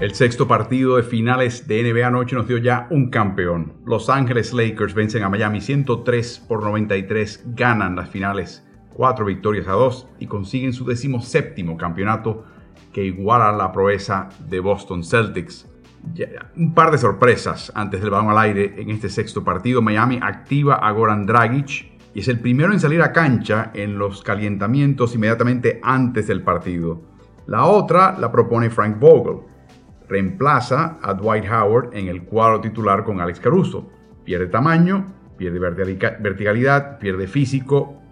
El sexto partido de finales de NBA anoche nos dio ya un campeón. Los Ángeles Lakers vencen a Miami 103 por 93, ganan las finales, cuatro victorias a dos y consiguen su séptimo campeonato que iguala la proeza de Boston Celtics. un par de sorpresas antes del balón al aire en este sexto partido. Miami activa a Goran Dragic y es el primero en salir a cancha en los calentamientos inmediatamente antes del partido. La otra la propone Frank Vogel reemplaza a Dwight Howard en el cuadro titular con Alex Caruso. Pierde tamaño, pierde verticalidad, pierde físico,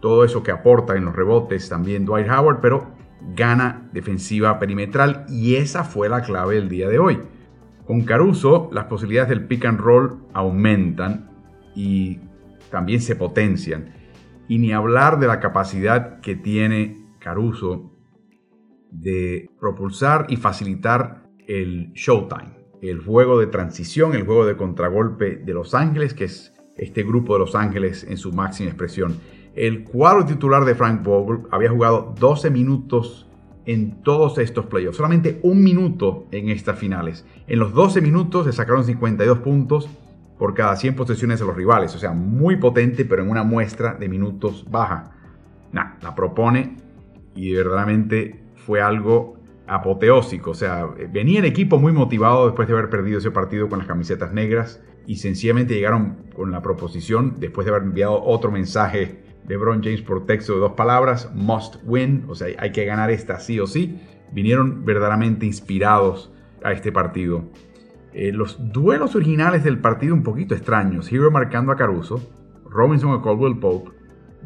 todo eso que aporta en los rebotes también Dwight Howard, pero gana defensiva perimetral y esa fue la clave del día de hoy. Con Caruso las posibilidades del pick and roll aumentan y también se potencian. Y ni hablar de la capacidad que tiene Caruso de propulsar y facilitar el Showtime, el juego de transición, el juego de contragolpe de Los Ángeles, que es este grupo de Los Ángeles en su máxima expresión. El cuadro titular de Frank Vogel había jugado 12 minutos en todos estos playoffs, solamente un minuto en estas finales. En los 12 minutos le sacaron 52 puntos por cada 100 posesiones de los rivales, o sea, muy potente, pero en una muestra de minutos baja. Nah, la propone y verdaderamente fue algo apoteósico. O sea, venía el equipo muy motivado después de haber perdido ese partido con las camisetas negras y sencillamente llegaron con la proposición, después de haber enviado otro mensaje de Bron James por texto de dos palabras, must win, o sea, hay que ganar esta sí o sí, vinieron verdaderamente inspirados a este partido. Eh, los duelos originales del partido un poquito extraños, Hero marcando a Caruso, Robinson a Caldwell Pope,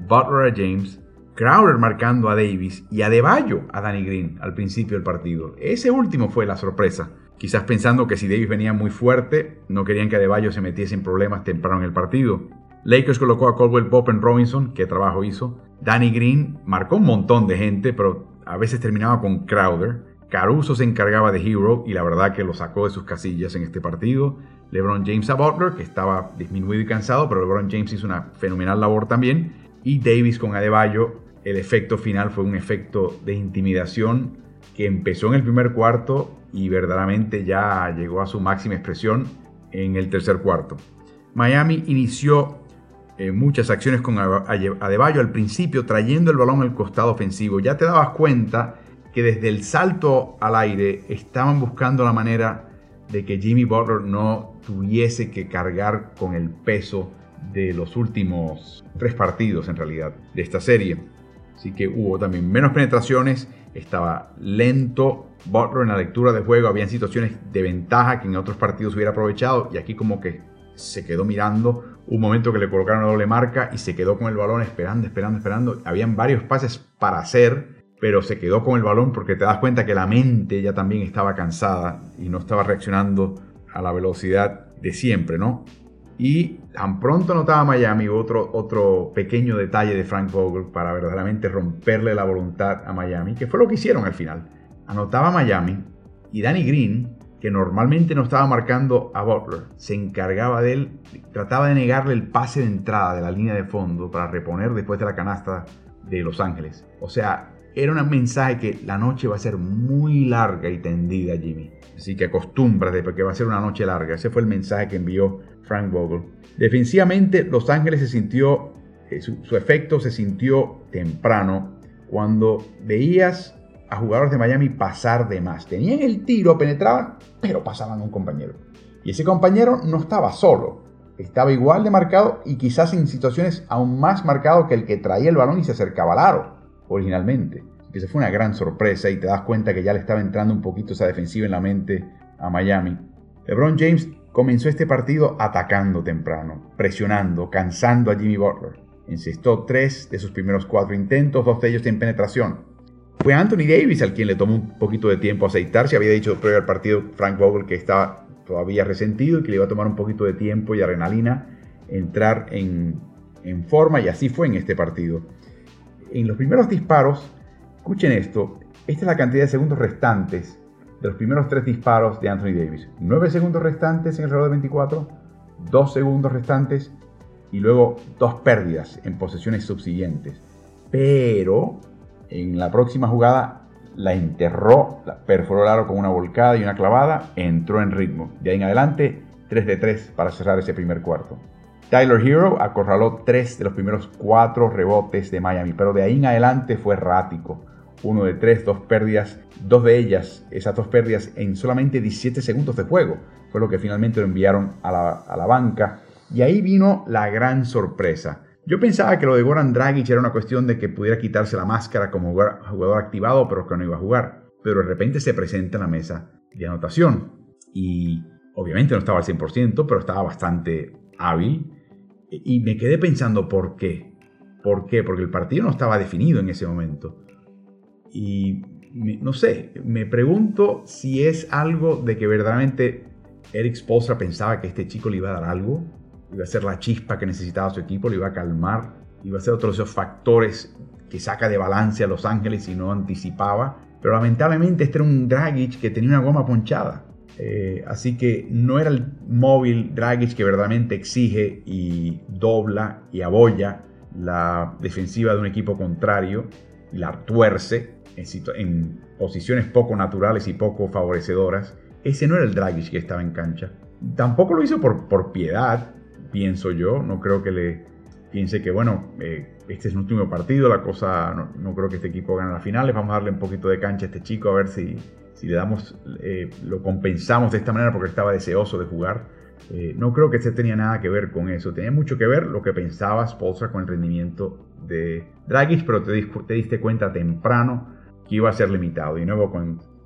Butler a James, Crowder marcando a Davis y a Deballo a Danny Green al principio del partido. Ese último fue la sorpresa. Quizás pensando que si Davis venía muy fuerte, no querían que Adebayo se metiese en problemas temprano en el partido. Lakers colocó a Caldwell Pope en Robinson, qué trabajo hizo. Danny Green marcó un montón de gente, pero a veces terminaba con Crowder. Caruso se encargaba de Hero y la verdad que lo sacó de sus casillas en este partido. LeBron James a Butler, que estaba disminuido y cansado, pero LeBron James hizo una fenomenal labor también y Davis con Adebayo, el efecto final fue un efecto de intimidación que empezó en el primer cuarto y verdaderamente ya llegó a su máxima expresión en el tercer cuarto. Miami inició eh, muchas acciones con Adebayo al principio trayendo el balón al costado ofensivo. Ya te dabas cuenta que desde el salto al aire estaban buscando la manera de que Jimmy Butler no tuviese que cargar con el peso de los últimos tres partidos en realidad de esta serie. Así que hubo también menos penetraciones, estaba lento Butler en la lectura de juego, habían situaciones de ventaja que en otros partidos hubiera aprovechado y aquí como que se quedó mirando un momento que le colocaron la doble marca y se quedó con el balón esperando, esperando, esperando. Habían varios pases para hacer, pero se quedó con el balón porque te das cuenta que la mente ya también estaba cansada y no estaba reaccionando a la velocidad de siempre, ¿no? Y tan pronto anotaba Miami otro, otro pequeño detalle de Frank Vogel para verdaderamente romperle la voluntad a Miami, que fue lo que hicieron al final. Anotaba Miami y Danny Green, que normalmente no estaba marcando a Butler, se encargaba de él, trataba de negarle el pase de entrada de la línea de fondo para reponer después de la canasta de Los Ángeles. O sea, era un mensaje que la noche va a ser muy larga y tendida, Jimmy. Así que acostúmbrate porque va a ser una noche larga. Ese fue el mensaje que envió Frank Vogel. Defensivamente, Los Ángeles se sintió, eh, su, efecto se sintió temprano cuando veías a jugadores de Miami pasar de más. Tenían el tiro, penetraban, pero pasaban a un compañero. Y ese compañero no estaba solo. Estaba igual de marcado y quizás en situaciones aún más marcado que el que traía el balón y se acercaba al aro originalmente. Que se fue una gran sorpresa y te das cuenta que ya le estaba entrando un poquito esa defensiva en la mente a Miami. LeBron James comenzó este partido atacando temprano, presionando, cansando a Jimmy Butler. Encestó tres de sus primeros cuatro intentos, dos de ellos en penetración. Fue Anthony Davis al quien le tomó un poquito de tiempo aceitarse. Había dicho previo al partido Frank Vogel que estaba todavía resentido y que le iba a tomar un poquito de tiempo y adrenalina entrar en, en forma y así fue en este partido. En los primeros disparos, escuchen esto, esta es la cantidad de segundos restantes de los primeros tres disparos de Anthony Davis. 9 segundos restantes en el reloj de 24, 2 segundos restantes y luego dos pérdidas en posesiones subsiguientes. Pero en la próxima jugada la enterró, la perforó el aro con una volcada y una clavada, entró en ritmo. De ahí en adelante, 3 de 3 para cerrar ese primer cuarto. Tyler Hero acorraló 3 de los primeros 4 rebotes de Miami, pero de ahí en adelante fue errático. Uno de 3, dos pérdidas, dos de ellas, esas dos pérdidas en solamente 17 segundos de juego. Fue lo que finalmente lo enviaron a la, banca. Y ahí vino la gran sorpresa. Yo pensaba que lo de Goran Dragic era una cuestión de que pudiera quitarse la máscara como jugador activado, pero que no iba a jugar. Pero de repente se presenta en la mesa de anotación. Y obviamente no estaba al 100%, pero estaba bastante hábil. Y me quedé pensando por qué. ¿Por qué? Porque el partido no estaba definido en ese momento. Y no sé, me pregunto si es algo de que verdaderamente Eric Spolstra pensaba que este chico le iba a dar algo iba a ser la chispa que necesitaba su equipo, lo iba a calmar, iba a ser otro de esos factores que saca de balance a Los Ángeles y no anticipaba. Pero lamentablemente este era un Dragic que tenía una goma ponchada. Eh, así que no era el móvil Dragic que verdaderamente exige y dobla y abolla la defensiva de un equipo contrario y la tuerce en, posiciones poco naturales y poco favorecedoras. Ese no era el Dragic que estaba en cancha. Tampoco lo hizo por, por piedad, pienso yo. No creo que le piense que, bueno, eh, este es el último partido, la cosa, no, creo que este equipo gane las finales, vamos a darle un poquito de cancha a este chico a ver si, si le damos, eh, lo compensamos de esta manera porque estaba deseoso de jugar. Eh, no creo que este tenía nada que ver con eso, tenía mucho que ver lo que pensaba Spolstra con el rendimiento de Dragic, pero te, te, diste cuenta temprano iba a ser limitado. Y nuevo,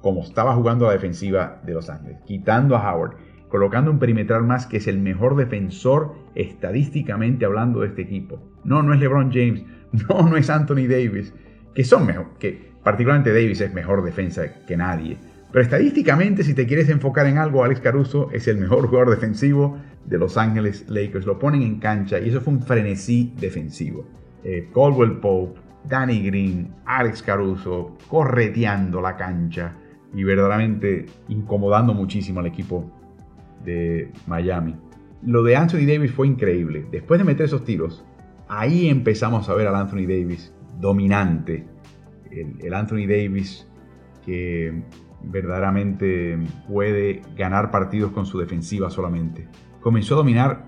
como estaba jugando la defensiva de Los Ángeles, quitando a Howard colocando un perimetral más que es el mejor defensor estadísticamente hablando de este equipo. No, no es LeBron James, no, no es Anthony Davis, que son mejor, que particularmente Davis es mejor defensa que nadie. Pero estadísticamente, si te quieres enfocar en algo, Alex Caruso es el mejor jugador defensivo de Los Ángeles Lakers. Lo ponen en cancha y eso fue un frenesí defensivo. Eh, Caldwell Pope, Danny Green, Alex Caruso correteando la cancha y verdaderamente incomodando muchísimo al equipo de Miami. Lo de Anthony Davis fue increíble. Después de meter esos tiros, ahí empezamos a ver al Anthony Davis dominante. El, Anthony Davis que verdaderamente puede ganar partidos con su defensiva solamente. Comenzó a dominar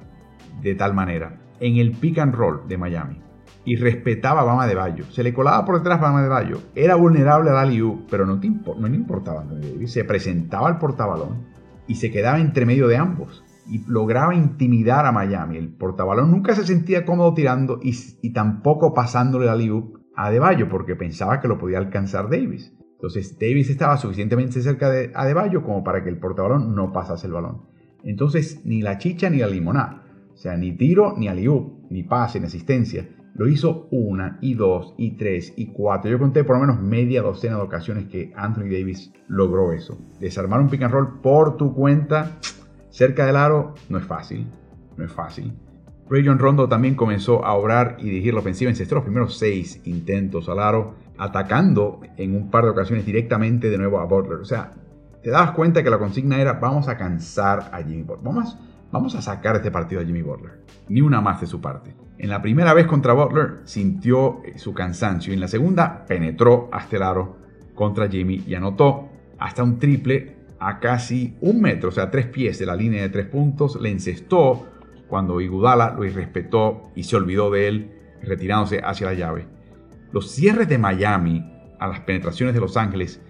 de tal manera en el pick and roll de Miami y respetaba a Bama de Bayo. Se le colaba por detrás Bama de Bayo. Era vulnerable a Liu, pero no, no le importaba Anthony Davis. Se presentaba al portabalón y se quedaba entre medio de ambos y lograba intimidar a Miami. El portabalón nunca se sentía cómodo tirando y, tampoco pasándole la liu a Adebayo porque pensaba que lo podía alcanzar Davis. Entonces Davis estaba suficientemente cerca de Adebayo como para que el portabalón no pasase el balón. Entonces ni la chicha ni la limonada. O sea, ni tiro ni aliú, ni pase, ni asistencia. Lo hizo una y dos y tres y cuatro. Yo conté por lo menos media docena de ocasiones que Anthony Davis logró eso. Desarmar un pick and roll por tu cuenta cerca del aro no es fácil. No es fácil. Rayon Rondo también comenzó a obrar y dirigir la ofensiva. en los primeros seis intentos al aro, atacando en un par de ocasiones directamente de nuevo a Butler. O sea, te das cuenta que la consigna era vamos a cansar a Jimmy Butler. Vamos, vamos a sacar este partido a Jimmy Butler. Ni una más de su parte. En la primera vez contra Butler sintió eh, su cansancio y en la segunda penetró hasta el aro contra Jimmy y anotó hasta un triple a casi un metro, o sea, tres pies de la línea de tres puntos. Le encestó cuando Igudala lo irrespetó y se olvidó de él, retirándose hacia la llave. Los cierres de Miami a las penetraciones de Los Ángeles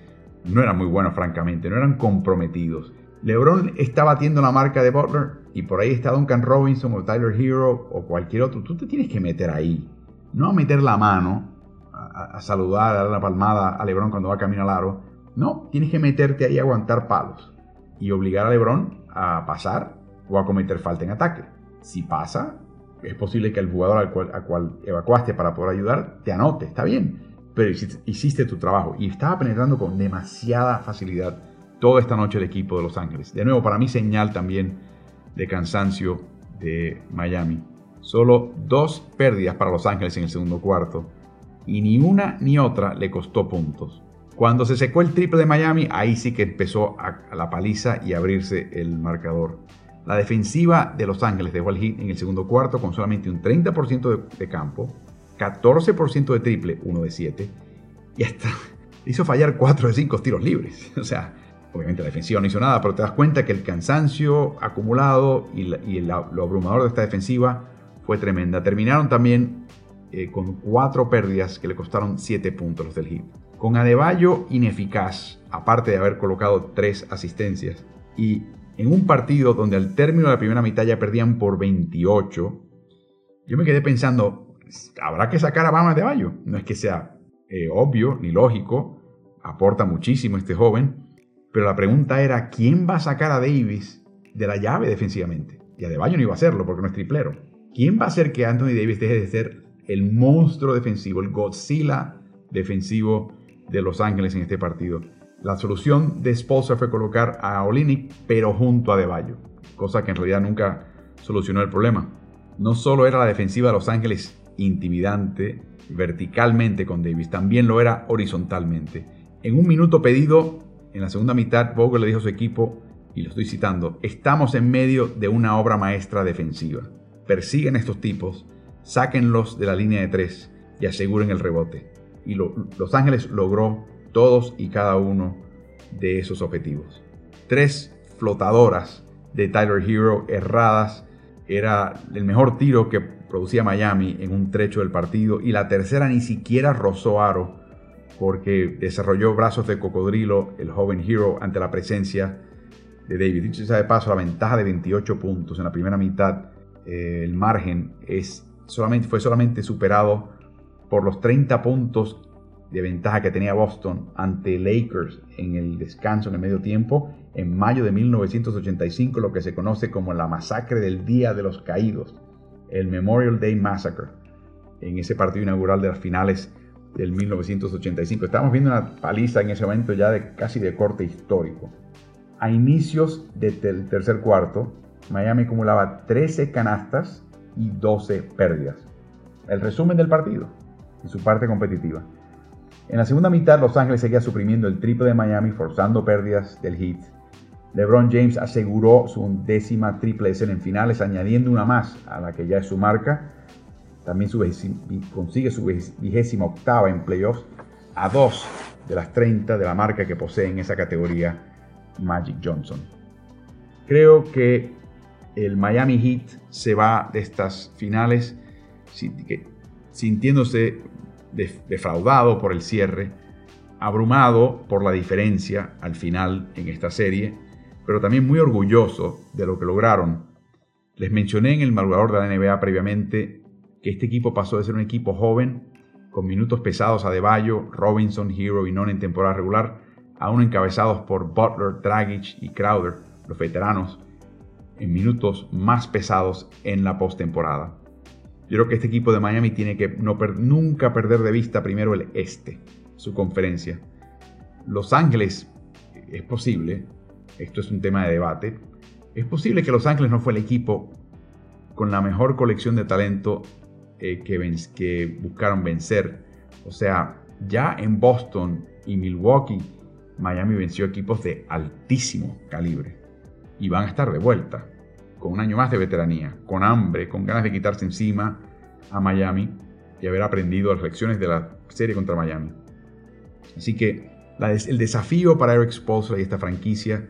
no eran muy buenos, francamente, no eran comprometidos. LeBron está batiendo la marca de Butler y por ahí está Duncan Robinson o Tyler Hero o cualquier otro. Tú te tienes que meter ahí. No a meter la mano, a, saludar, a dar la palmada a LeBron cuando va camino al aro. No, tienes que meterte ahí a aguantar palos. y obligar a LeBron a pasar o a cometer falta en ataque. Si pasa, es posible que el jugador al cual, cual evacuaste para poder ayudar te anote, está bien, pero hiciste, tu trabajo y estaba penetrando con demasiada facilidad toda esta noche el equipo de Los Ángeles. De nuevo, para mí señal también de cansancio de Miami. Solo dos pérdidas para Los Ángeles en el segundo cuarto y ni una ni otra le costó puntos. Cuando se secó el triple de Miami, ahí sí que empezó a, la paliza y abrirse el marcador. La defensiva de Los Ángeles dejó el hit en el segundo cuarto con solamente un 30% de, campo, 14% de triple, 1 de 7, y hasta hizo fallar 4 de 5 tiros libres. O sea, obviamente la defensiva no hizo nada, pero te das cuenta que el cansancio acumulado y, lo abrumador de esta defensiva fue tremenda. Terminaron también eh, con 4 pérdidas que le costaron 7 puntos los del hit con Adebayo ineficaz, aparte de haber colocado tres asistencias, y en un partido donde al término de la primera mitad ya perdían por 28, yo me quedé pensando, habrá que sacar a Bama Adebayo. No es que sea eh, obvio ni lógico, aporta muchísimo este joven, pero la pregunta era, ¿quién va a sacar a Davis de la llave defensivamente? Y Adebayo no iba a hacerlo porque no es triplero. ¿Quién va a hacer que Anthony Davis deje de ser el monstruo defensivo, el Godzilla defensivo de Los Ángeles en este partido. La solución de Spolstra fue colocar a Olinick, pero junto a De cosa que en realidad nunca solucionó el problema. No solo era la defensiva de Los Ángeles intimidante verticalmente con Davis, también lo era horizontalmente. En un minuto pedido, en la segunda mitad, Vogel le dijo a su equipo, y lo estoy citando, estamos en medio de una obra maestra defensiva. Persiguen a estos tipos, sáquenlos de la línea de tres y aseguren el rebote y Los Ángeles logró todos y cada uno de esos objetivos. Tres flotadoras de Tyler Hero erradas era el mejor tiro que producía Miami en un trecho del partido y la tercera ni siquiera rozó aro porque desarrolló brazos de cocodrilo el joven Hero ante la presencia de David. Dicho sea de paso, la ventaja de 28 puntos en la primera mitad, eh, el margen es solamente, fue solamente superado por los 30 puntos de ventaja que tenía Boston ante Lakers en el descanso en el medio tiempo en mayo de 1985, lo que se conoce como la masacre del Día de los Caídos, el Memorial Day Massacre, en ese partido inaugural de las finales del 1985. Estamos viendo una paliza en ese momento ya de casi de corte histórico. A inicios del tercer cuarto, Miami acumulaba 13 canastas y 12 pérdidas. El resumen del partido y su parte competitiva. En la segunda mitad, Los Ángeles seguía suprimiendo el triple de Miami, forzando pérdidas del hit. LeBron James aseguró su décima triple escena en finales, añadiendo una más a la que ya es su marca. También consigue su vigésima octava en playoffs, a dos de las 30 de la marca que posee en esa categoría Magic Johnson. Creo que el Miami Heat se va de estas finales sintiéndose defraudado por el cierre, abrumado por la diferencia al final en esta serie, pero también muy orgulloso de lo que lograron. Les mencioné en el madrugador de la NBA previamente que este equipo pasó de ser un equipo joven, con minutos pesados a Deballo, Robinson, Hero y Non en temporada regular, a uno encabezados por Butler, Dragic y Crowder, los veteranos, en minutos más pesados en la postemporada. Yo creo que este equipo de Miami tiene que nunca perder de vista primero el este, su conferencia. Los Ángeles, es posible, esto es un tema de debate, es posible que Los Ángeles no fue el equipo con la mejor colección de talento eh, que, buscaron vencer. O sea, ya en Boston y Milwaukee, Miami venció equipos de altísimo calibre y van a estar de vuelta con un año más de veteranía, con hambre, con ganas de quitarse encima a Miami y haber aprendido las lecciones de la serie contra Miami. Así que el desafío para Eric Spoelstra y esta franquicia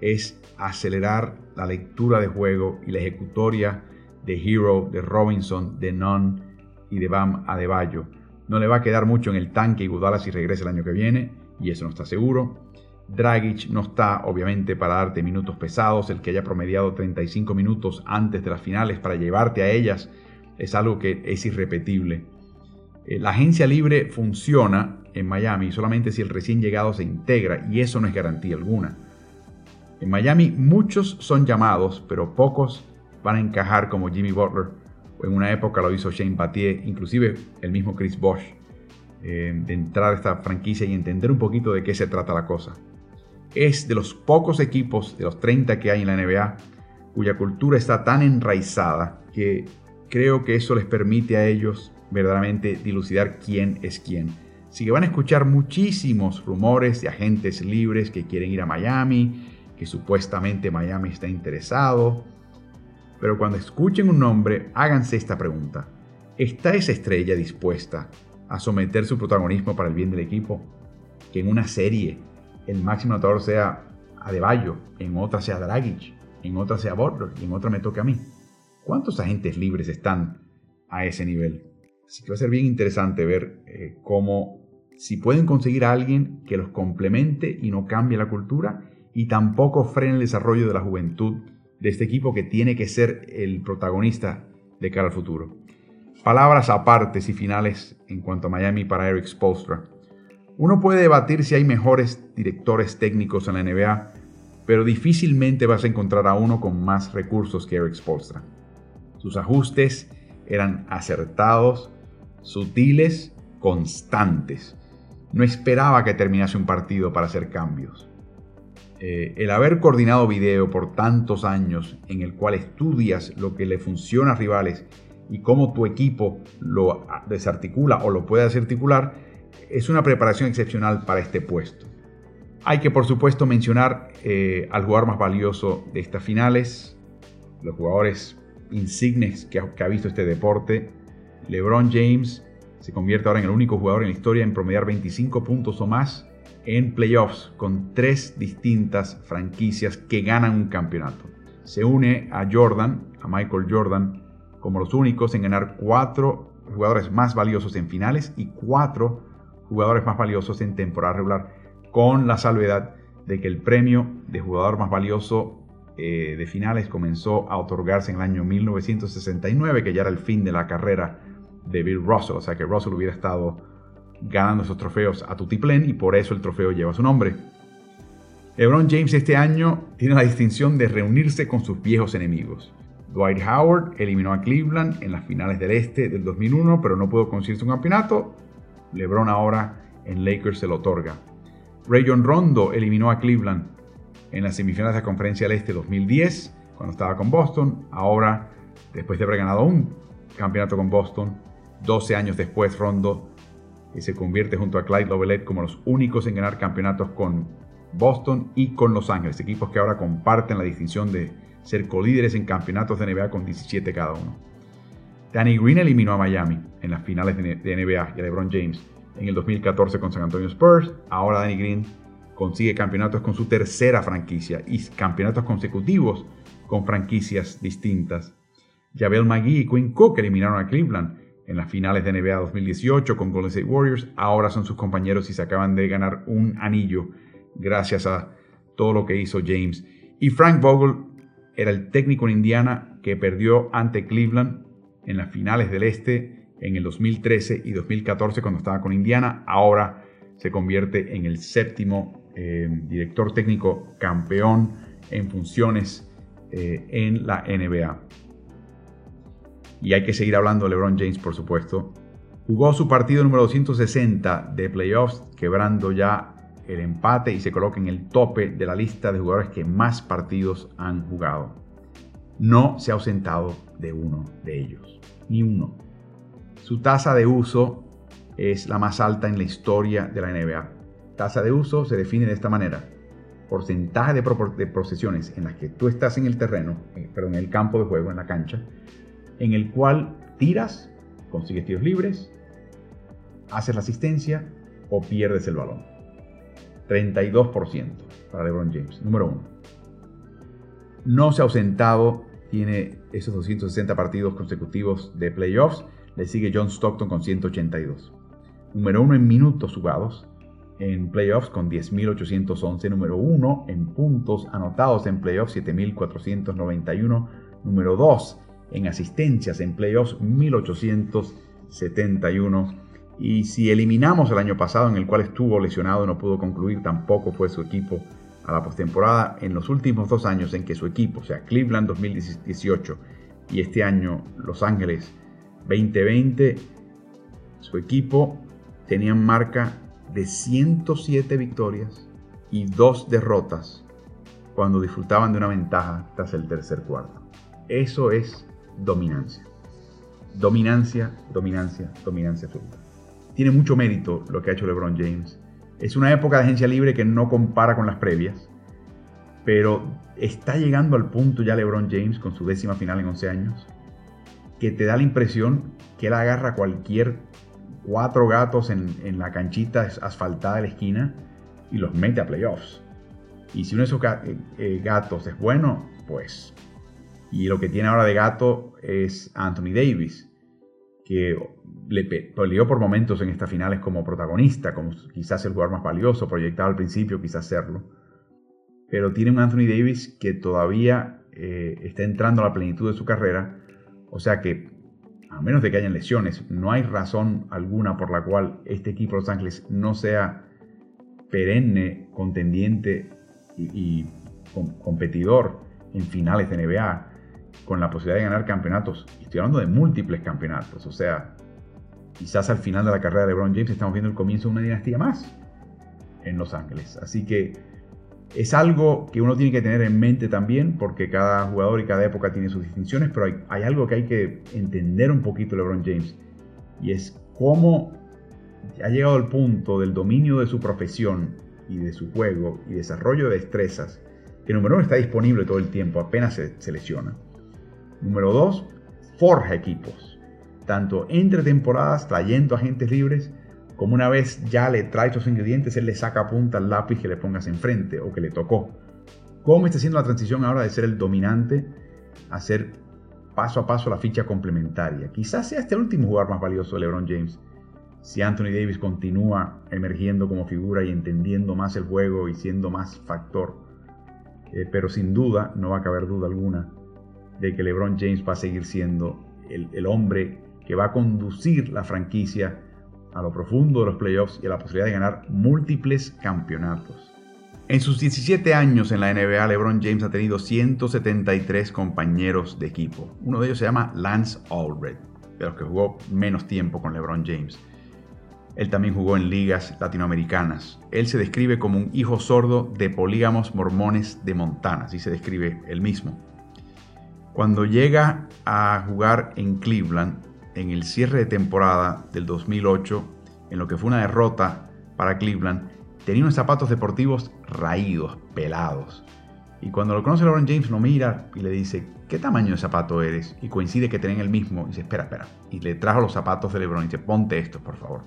es acelerar la lectura de juego y la ejecutoria de Hero, de Robinson, de Nunn y de Bam Adebayo. No le va a quedar mucho en el tanque y Gudala si regresa el año que viene, y eso no está seguro. Dragic no está, obviamente, para darte minutos pesados. El que haya promediado 35 minutos antes de las finales para llevarte a ellas es algo que es irrepetible. Eh, la agencia libre funciona en Miami solamente si el recién llegado se integra y eso no es garantía alguna. En Miami muchos son llamados, pero pocos van a encajar como Jimmy Butler. En una época lo hizo Shane Battier, inclusive el mismo Chris Bosh, eh, de entrar a esta franquicia y entender un poquito de qué se trata la cosa. Es de los pocos equipos, de los 30 que hay en la NBA, cuya cultura está tan enraizada que creo que eso les permite a ellos verdaderamente dilucidar quién es quién. Así que van a escuchar muchísimos rumores de agentes libres que quieren ir a Miami, que supuestamente Miami está interesado. Pero cuando escuchen un nombre, háganse esta pregunta. ¿Está esa estrella dispuesta a someter su protagonismo para el bien del equipo? Que en una serie el máximo anotador sea Adebayo, en otra sea Dragic, en otra sea Butler y en otra me toque a mí. ¿Cuántos agentes libres están a ese nivel? Así que va a ser bien interesante ver eh, cómo, si pueden conseguir a alguien que los complemente y no cambie la cultura y tampoco frene el desarrollo de la juventud de este equipo que tiene que ser el protagonista de cara al futuro. Palabras apartes y finales en cuanto a Miami para Eric Spolstra. Uno puede debatir si hay mejores directores técnicos en la NBA, pero difícilmente vas a encontrar a uno con más recursos que Eric Spolstra. Sus ajustes eran acertados, sutiles, constantes. No esperaba que terminase un partido para hacer cambios. Eh, el haber coordinado video por tantos años en el cual estudias lo que le funciona a rivales y cómo tu equipo lo desarticula o lo puede desarticular, es una preparación excepcional para este puesto. Hay que por supuesto mencionar eh, al jugador más valioso de estas finales, los jugadores insignes que ha, visto este deporte. LeBron James se convierte ahora en el único jugador en la historia en promediar 25 puntos o más en playoffs con tres distintas franquicias que ganan un campeonato. Se une a Jordan, a Michael Jordan, como los únicos en ganar cuatro jugadores más valiosos en finales y cuatro jugadores más valiosos en temporada regular, con la salvedad de que el premio de jugador más valioso eh, de finales comenzó a otorgarse en el año 1969, que ya era el fin de la carrera de Bill Russell, o sea que Russell hubiera estado ganando esos trofeos a tutiplén y por eso el trofeo lleva su nombre. LeBron James este año tiene la distinción de reunirse con sus viejos enemigos. Dwight Howard eliminó a Cleveland en las finales del Este del 2001, pero no pudo conseguirse un campeonato. LeBron ahora en Lakers se lo otorga. Rayon Rondo eliminó a Cleveland en las semifinales de la Conferencia del Este 2010, cuando estaba con Boston. Ahora, después de haber ganado un campeonato con Boston, 12 años después, Rondo se convierte junto a Clyde Lovelet como los únicos en ganar campeonatos con Boston y con Los Ángeles, equipos que ahora comparten la distinción de ser colíderes en campeonatos de NBA con 17 cada uno. Danny Green eliminó a Miami en las finales de NBA y a LeBron James en el 2014 con San Antonio Spurs. Ahora Danny Green consigue campeonatos con su tercera franquicia y campeonatos consecutivos con franquicias distintas. Javel McGee y Quinn Cook eliminaron a Cleveland en las finales de NBA 2018 con Golden State Warriors. Ahora son sus compañeros y se acaban de ganar un anillo gracias a todo lo que hizo James. Y Frank Vogel era el técnico en Indiana que perdió ante Cleveland en las finales del Este en el 2013 y 2014 cuando estaba con Indiana. Ahora se convierte en el séptimo eh, director técnico campeón en funciones eh, en la NBA y hay que seguir hablando de LeBron James, por supuesto, jugó su partido número 260 de playoffs, quebrando ya el empate y se coloca en el tope de la lista de jugadores que más partidos han jugado. No se ha ausentado de uno de ellos, ni uno. Su tasa de uso es la más alta en la historia de la NBA. Tasa de uso se define de esta manera. Porcentaje de, procesiones en las que tú estás en el terreno, eh, perdón, en el campo de juego, en la cancha, en el cual tiras, consigues tiros libres, haces la asistencia o pierdes el balón. 32% para LeBron James, número uno. No se ha ausentado, tiene esos 260 partidos consecutivos de playoffs. Le sigue John Stockton con 182. Número uno en minutos jugados en playoffs con 10.811. Número uno en puntos anotados en playoffs 7.491. Número 2 en asistencias en playoffs 1871. Y si eliminamos el año pasado en el cual estuvo lesionado y no pudo concluir, tampoco fue su equipo a la postemporada en los últimos dos años en que su equipo, o sea, Cleveland 2018 y este año Los Ángeles 2020, su equipo tenía marca de 107 victorias y dos derrotas cuando disfrutaban de una ventaja tras el tercer cuarto. Eso es dominancia. Dominancia, dominancia, dominancia absoluta. Tiene mucho mérito lo que ha hecho LeBron James. Es una época de agencia libre que no compara con las previas, pero está llegando al punto ya LeBron James con su décima final en 11 años, que te da la impresión que él agarra cualquier cuatro gatos en, la canchita asfaltada de la esquina y los mete a playoffs. Y si uno de esos eh, eh, gatos es bueno, pues y lo que tiene ahora de gato es Anthony Davis, que le peleó por momentos en estas finales como protagonista, como quizás el jugador más valioso, proyectado al principio, quizás serlo. Pero tiene un Anthony Davis que todavía eh, está entrando a la plenitud de su carrera, o sea que, a menos de que hayan lesiones, no hay razón alguna por la cual este equipo de Los Ángeles no sea perenne, contendiente y, competidor en finales de NBA con la posibilidad de ganar campeonatos. Estoy hablando de múltiples campeonatos. O sea, quizás al final de la carrera de LeBron James estamos viendo el comienzo de una dinastía más en Los Ángeles. Así que es algo que uno tiene que tener en mente también, porque cada jugador y cada época tiene sus distinciones, pero hay, algo que hay que entender un poquito LeBron James, y es cómo ha llegado al punto del dominio de su profesión y de su juego y desarrollo de destrezas, que número uno está disponible todo el tiempo, apenas se, se lesiona. Número 2. Forja equipos. Tanto entre temporadas trayendo agentes libres, como una vez ya le trae esos ingredientes, él le saca punta el lápiz que le pongas enfrente o que le tocó. ¿Cómo está haciendo la transición ahora de ser el dominante a ser paso a paso la ficha complementaria? Quizás sea este último jugador más valioso de LeBron James. Si Anthony Davis continúa emergiendo como figura y entendiendo más el juego y siendo más factor. Eh, pero sin duda, no va a caber duda alguna, de que LeBron James va a seguir siendo el, hombre que va a conducir la franquicia a lo profundo de los playoffs y a la posibilidad de ganar múltiples campeonatos. En sus 17 años en la NBA, LeBron James ha tenido 173 compañeros de equipo. Uno de ellos se llama Lance Allred, de los que jugó menos tiempo con LeBron James. Él también jugó en ligas latinoamericanas. Él se describe como un hijo sordo de polígamos mormones de Montana, así se describe él mismo. Cuando llega a jugar en Cleveland en el cierre de temporada del 2008, en lo que fue una derrota para Cleveland, tenía unos zapatos deportivos raídos, pelados. Y cuando lo conoce LeBron James lo mira y le dice, ¿qué tamaño de zapato eres? Y coincide que tienen el mismo. Y dice, espera, espera. Y le trajo los zapatos de LeBron y dice, ponte estos, por favor.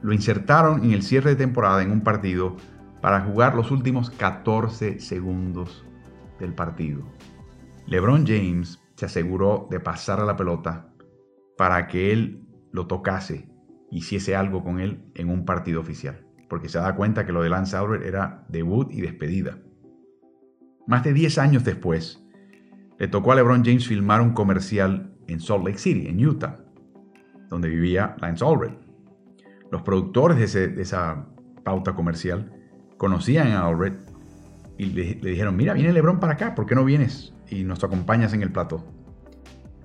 Lo insertaron en el cierre de temporada en un partido para jugar los últimos 14 segundos del partido. LeBron James se aseguró de pasar a la pelota para que él lo tocase, hiciese algo con él en un partido oficial, porque se da cuenta que lo de Lance Albert era debut y despedida. Más de 10 añaños después, le tocó a LeBron James filmar un comercial en Salt Lake City, en Utah, donde vivía Lance Albert. Los productores de, esa pauta comercial conocían a Albert y le, dijeron, mira, viene LeBron para acá, ¿por qué no vienes y nos acompañas en el plató?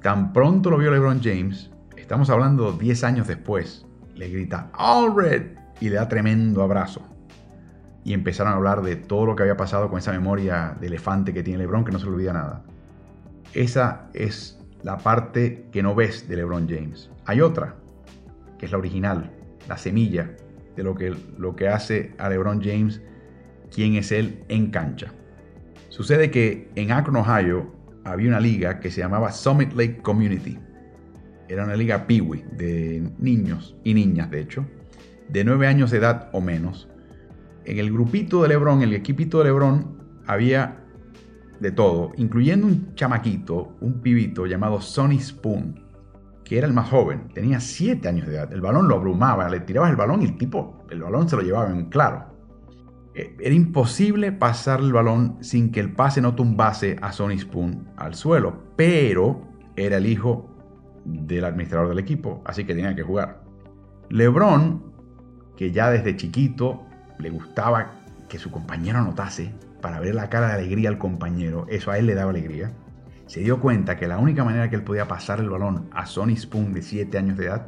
Tan pronto lo vio LeBron James, estamos hablando 10 años después, le grita, Alred, y le da tremendo abrazo. Y empezaron a hablar de todo lo que había pasado con esa memoria de elefante que tiene LeBron, que no se le olvida nada. Esa es la parte que no ves de LeBron James. Hay otra, que es la original, la semilla de lo que, lo que hace a LeBron James quién es él en cancha. Sucede que en Akron, Ohio, había una liga que se llamaba Summit Lake Community. Era una liga peewee de niños y niñas, de hecho, de 9 años de edad o menos. En el grupito de LeBron, el equipito de LeBron, había de todo, incluyendo un chamaquito, un pibito llamado Sonny Spoon, que era el más joven, tenía 7 años de edad. El balón lo abrumaba, le tirabas el balón y el tipo, el balón se lo llevaba en claro. Eh, era imposible pasar el balón sin que el pase no tumbase a Sonny Spoon al suelo, pero era el hijo del administrador del equipo, así que tenía que jugar. LeBron, que ya desde chiquito le gustaba que su compañero anotase, para ver la cara de alegría al compañero, eso a él le daba alegría, se dio cuenta que la única manera que él podía pasar el balón a Sonny Spoon de 7 años de edad,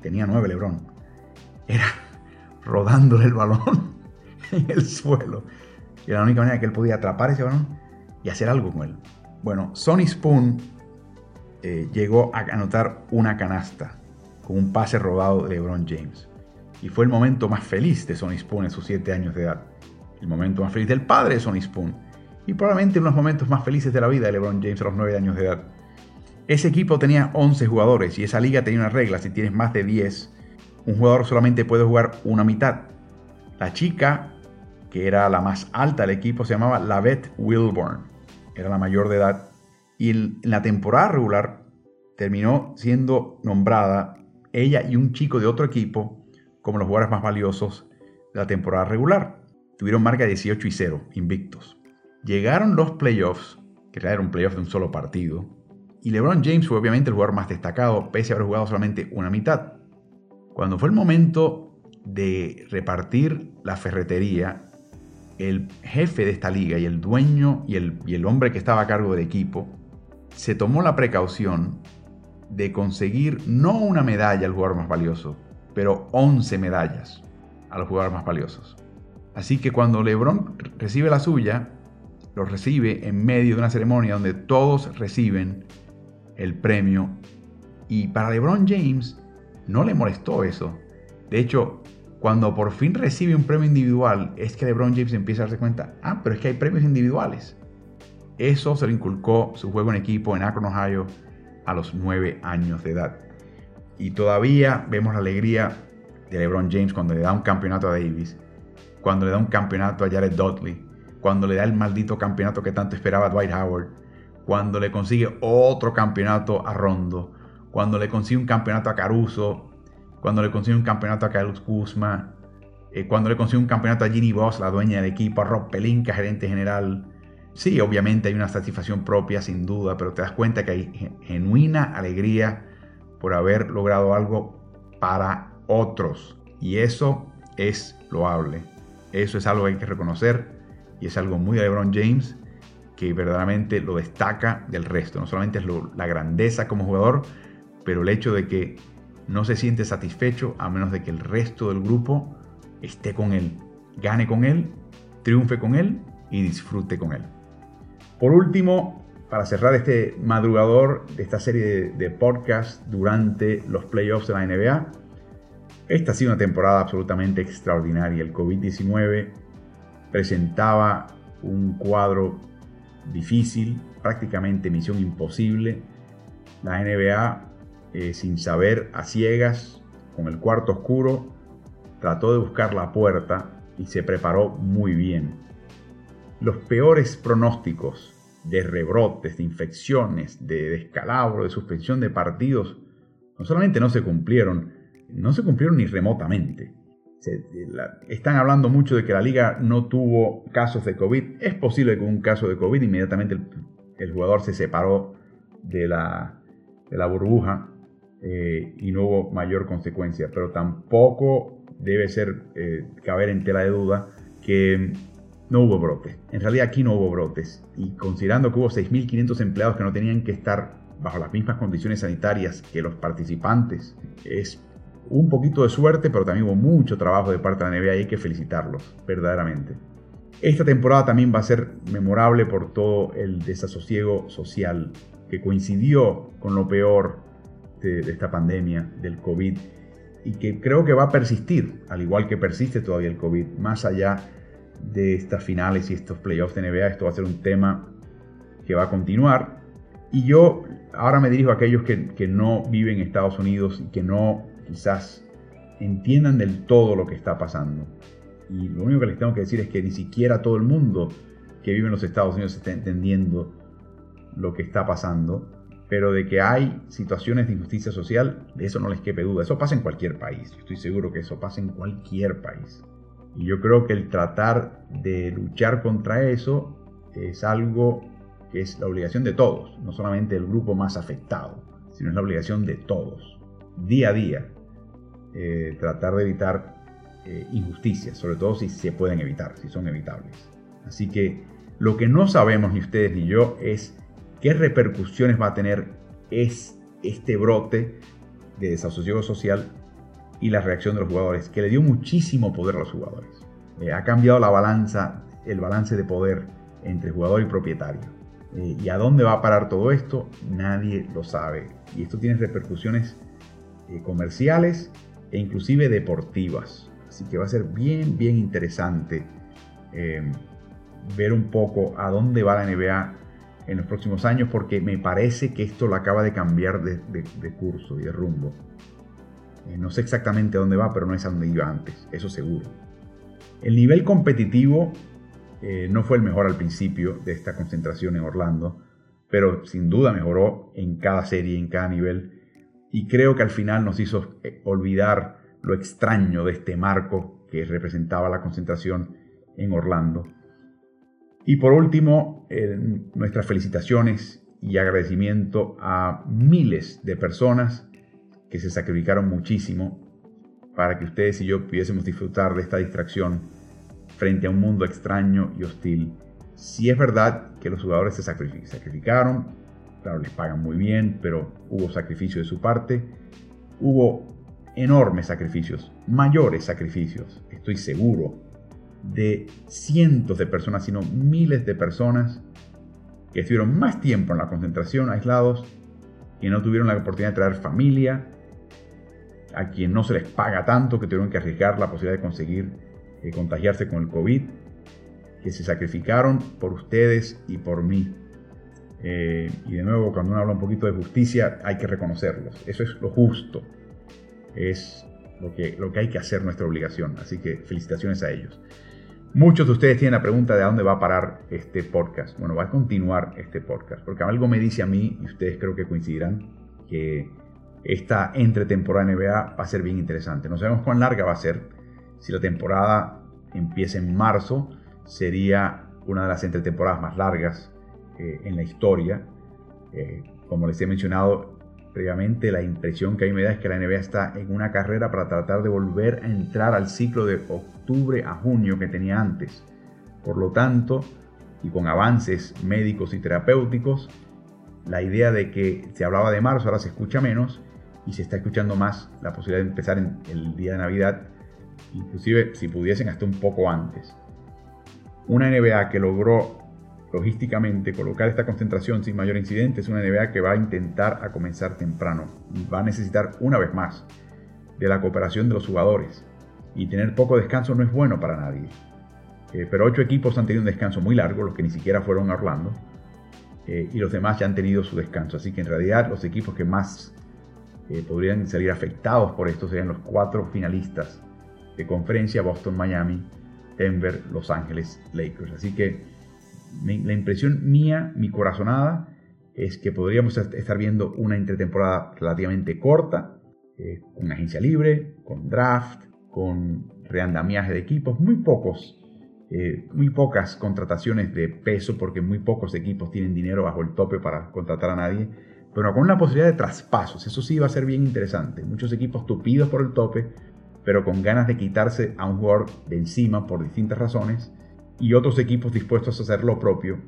tenía 9 Lebron, era rodándole el balón en el suelo. Y la única manera que él podía atrapar ese balón y hacer algo con él. Bueno, Sonny Spoon eh, llegó a anotar una canasta con un pase robado de LeBron James. Y fue el momento más feliz de Sonny Spoon en sus 7 años de edad. El momento más feliz del padre de Sonny Spoon. Y probablemente uno de los momentos más felices de la vida de LeBron James a los 9 años de edad. Ese equipo tenía 11 jugadores y esa liga tenía una regla. Si tienes más de 10, un jugador solamente puede jugar una mitad. La chica, era la más alta del equipo, se llamaba Lavette Wilburn. Era la mayor de edad. Y en la temporada regular terminó siendo nombrada ella y un chico de otro equipo como los jugadores más valiosos de la temporada regular. Tuvieron marca de 18 y 0, invictos. Llegaron los playoffs, que era un playoff de un solo partido, y LeBron James fue obviamente el jugador más destacado, pese a haber jugado solamente una mitad. Cuando fue el momento de repartir la ferretería, el jefe de esta liga y el dueño y el, hombre que estaba a cargo del equipo se tomó la precaución de conseguir no una medalla al jugador más valioso, pero 11 medallas a los jugadores más valiosos. Así que cuando LeBron recibe la suya, lo recibe en medio de una ceremonia donde todos reciben el premio. Y para LeBron James no le molestó eso. De hecho, cuando por fin recibe un premio individual, es que LeBron James empieza a darse cuenta, ah, pero es que hay premios individuales. Eso se le inculcó su juego en equipo en Akron, Ohio, a los 9 años de edad. Y todavía vemos la alegría de LeBron James cuando le da un campeonato a Davis, cuando le da un campeonato a Jared Dudley, cuando le da el maldito campeonato que tanto esperaba Dwight Howard, cuando le consigue otro campeonato a Rondo, cuando le consigue un campeonato a Caruso, cuando le consigue un campeonato a Carlos Kuzma, eh, cuando le consigue un campeonato a Ginny Boss, la dueña del equipo, a Rob Pelinka, gerente general. Sí, obviamente hay una satisfacción propia, sin duda, pero te das cuenta que hay genuina alegría por haber logrado algo para otros. Y eso es loable. Eso es algo que hay que reconocer y es algo muy de LeBron James que verdaderamente lo destaca del resto. No solamente es la grandeza como jugador, pero el hecho de que no se siente satisfecho a menos de que el resto del grupo esté con él, gane con él, triunfe con él y disfrute con él. Por último, para cerrar este madrugador de esta serie de, de podcasts durante los playoffs de la NBA, esta ha sido una temporada absolutamente extraordinaria. El COVID-19 presentaba un cuadro difícil, prácticamente misión imposible. La NBA, eh, sin saber a ciegas, con el cuarto oscuro, trató de buscar la puerta y se preparó muy bien. Los peores pronósticos de rebrotes, de infecciones, de descalabro, de suspensión de partidos, no solamente no se cumplieron, no se cumplieron ni remotamente. están hablando mucho de que la liga no tuvo casos de COVID. Es posible que un caso de COVID inmediatamente el, jugador se separó de la, de la burbuja eh, y no hubo mayor consecuencia. Pero tampoco debe ser eh, caber en tela de duda que no hubo brotes. En realidad aquí no hubo brotes. Y considerando que hubo 6.500 empleados que no tenían que estar bajo las mismas condiciones sanitarias que los participantes, es un poquito de suerte, pero también hubo mucho trabajo de parte de la NBA y hay que felicitarlos, verdaderamente. Esta temporada también va a ser memorable por todo el desasosiego social que coincidió con lo peor de, esta pandemia, del COVID, y que creo que va a persistir, al igual que persiste todavía el COVID, más allá de estas finales y estos playoffs de NBA. Esto va a ser un tema que va a continuar. Y yo ahora me dirijo a aquellos que, que no viven en Estados Unidos y que no quizás entiendan del todo lo que está pasando. Y lo único que les tengo que decir es que ni siquiera todo el mundo que vive en los Estados Unidos está entendiendo lo que está pasando, pero de que hay situaciones de injusticia social, de eso no les quepe duda. Eso pasa en cualquier país. estoy seguro que eso pasa en cualquier país. Y yo creo que el tratar de luchar contra eso es algo que es la obligación de todos, no solamente del grupo más afectado, sino es la obligación de todos, día a día, eh, tratar de evitar eh, injusticias, sobre todo si se pueden evitar, si son evitables. Así que lo que no sabemos ni ustedes ni yo es qué repercusiones va a tener es este brote de desasosiego social y la reacción de los jugadores, que le dio muchísimo poder a los jugadores. Eh, ha cambiado la balanza, el balance de poder entre jugador y propietario. Eh, ¿Y a dónde va a parar todo esto? Nadie lo sabe. Y esto tiene repercusiones eh, comerciales e inclusive deportivas. Así que va a ser bien, bien interesante ver un poco a dónde va la NBA en los próximos años porque me parece que esto lo acaba de cambiar de, curso y de rumbo. no sé exactamente dónde va, pero no es a donde iba antes, eso seguro. El nivel competitivo eh, no fue el mejor al principio de esta concentración en Orlando, pero sin duda mejoró en cada serie, en cada nivel, y creo que al final nos hizo eh, olvidar lo extraño de este marco que representaba la concentración en Orlando. Y por último, nuestras felicitaciones y agradecimiento a miles de personas que se sacrificaron muchísimo para que ustedes y yo pudiésemos disfrutar de esta distracción frente a un mundo extraño y hostil. Si es verdad que los jugadores se sacrificaron, claro, les pagan muy bien, pero hubo sacrificio de su parte, hubo enormes sacrificios, mayores sacrificios, estoy seguro, de cientos de personas, sino miles de personas que estuvieron más tiempo en la concentración, aislados, y no tuvieron la oportunidad de traer familia, a quien no se les paga tanto, que tuvieron que arriesgar la posibilidad de conseguir eh, contagiarse con el COVID, que se sacrificaron por ustedes y por mí. Eh, y de nuevo, cuando uno habla un poquito de justicia, hay que reconocerlos. Eso es lo justo. Es lo que, lo que hay que hacer, nuestra obligación. Así que felicitaciones a ellos. Muchos de ustedes tienen la pregunta de a dónde va a parar este podcast. Bueno, va a continuar este podcast, porque algo me dice a mí, y ustedes creo que coincidirán, que esta entretemporada NBA va a ser bien interesante. No sabemos cuán larga va a ser. Si la temporada empieza en marzo, sería una de las entretemporadas más largas eh, en la historia. Eh, como les he mencionado previamente, la impresión que a mí me da es que la NBA está en una carrera para tratar de volver a entrar al ciclo de octubre a junio que tenía antes. Por lo tanto, y con avances médicos y terapéuticos, la idea de que se hablaba de marzo ahora se escucha menos y se está escuchando más la posibilidad de empezar en el día de Navidad, inclusive si pudiesen hasta un poco antes. Una NBA que logró logísticamente colocar esta concentración sin mayor incidente es una NBA que va a intentar a comenzar temprano. Va a necesitar una vez más de la cooperación de los jugadores. Y tener poco descanso no es bueno para nadie. Eh, pero ocho equipos han tenido un descanso muy largo, los que ni siquiera fueron a Orlando. Eh, y los demás ya han tenido su descanso. Así que en realidad los equipos que más podrían salir afectados por esto serían los cuatro finalistas de conferencia, Boston, Miami, Denver, Los Ángeles, Lakers. Así que la impresión mía, mi corazonada, es que podríamos estar viendo una entretemporada relativamente corta, eh, con agencia libre, con draft, con reandamiaje de equipos, muy pocos, eh, muy pocas contrataciones de peso, porque muy pocos equipos tienen dinero bajo el tope para contratar a nadie pero con una posibilidad de traspasos. Eso sí va a ser bien interesante. Muchos equipos tupidos por el tope, pero con ganas de quitarse a un jugador de encima por distintas razones, y otros equipos dispuestos a hacer lo propio,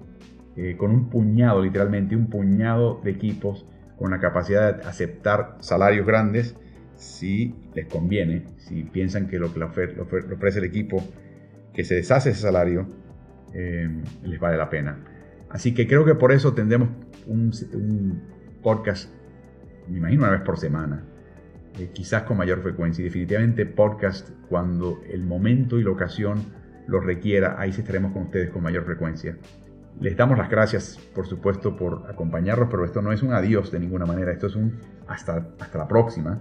eh, con un puñado, literalmente un puñado de equipos con la capacidad de aceptar salarios grandes si les conviene, si piensan que lo que le ofrece el equipo que se deshace ese salario eh, les vale la pena. Así que creo que por eso tendremos un podcast, me imagino una vez por semana, eh, quizás con mayor frecuencia. Y definitivamente podcast cuando el momento y la ocasión lo requiera, ahí sí estaremos con ustedes con mayor frecuencia. Les damos las gracias, por supuesto, por acompañarnos, pero esto no es un adiós de ninguna manera, esto es un hasta, hasta la próxima,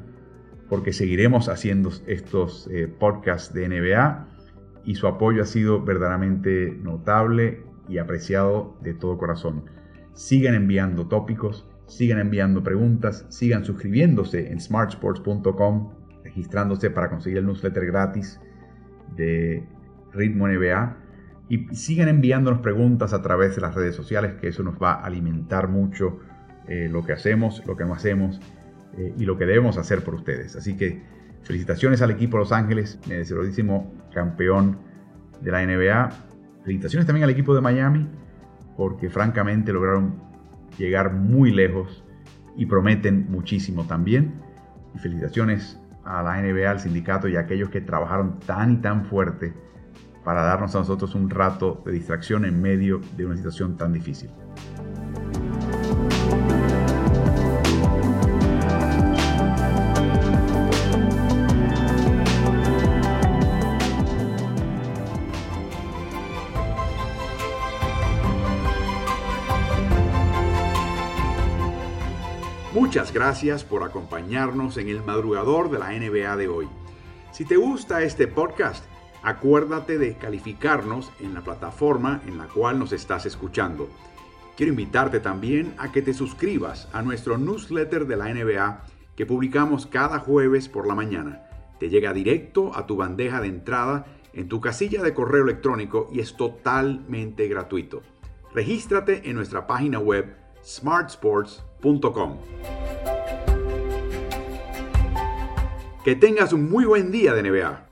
porque seguiremos haciendo estos eh, podcasts de NBA y su apoyo ha sido verdaderamente notable y apreciado de todo corazón. Sigan enviando tópicos, Sigan enviando preguntas, sigan suscribiéndose en smartsports.com, registrándose para conseguir el newsletter gratis de Ritmo NBA y sigan enviándonos preguntas a través de las redes sociales, que eso nos va a alimentar mucho eh, lo que hacemos, lo que no hacemos eh, y lo que debemos hacer por ustedes. Así que Felicitaciones al equipo de Los Ángeles, merecedísimo campeón de la NBA. Felicitaciones también al equipo de Miami, porque francamente lograron llegar muy lejos y prometen muchísimo también. Y felicitaciones a la NBA, al sindicato y a aquellos que trabajaron tan y tan fuerte para darnos a nosotros un rato de distracción en medio de una situación tan difícil. Muchas gracias por acompañarnos en el madrugador de la NBA de hoy. Si te gusta este podcast, acuérdate de calificarnos en la plataforma en la cual nos estás escuchando. Quiero invitarte también a que te suscribas a nuestro newsletter de la NBA que publicamos cada jueves por la mañana. Te llega directo a tu bandeja de entrada en tu casilla de correo electrónico y es totalmente gratuito. Regístrate en nuestra página web smartsports.com. Que tengas un muy buen día de NBA.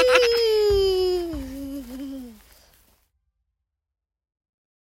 Yay!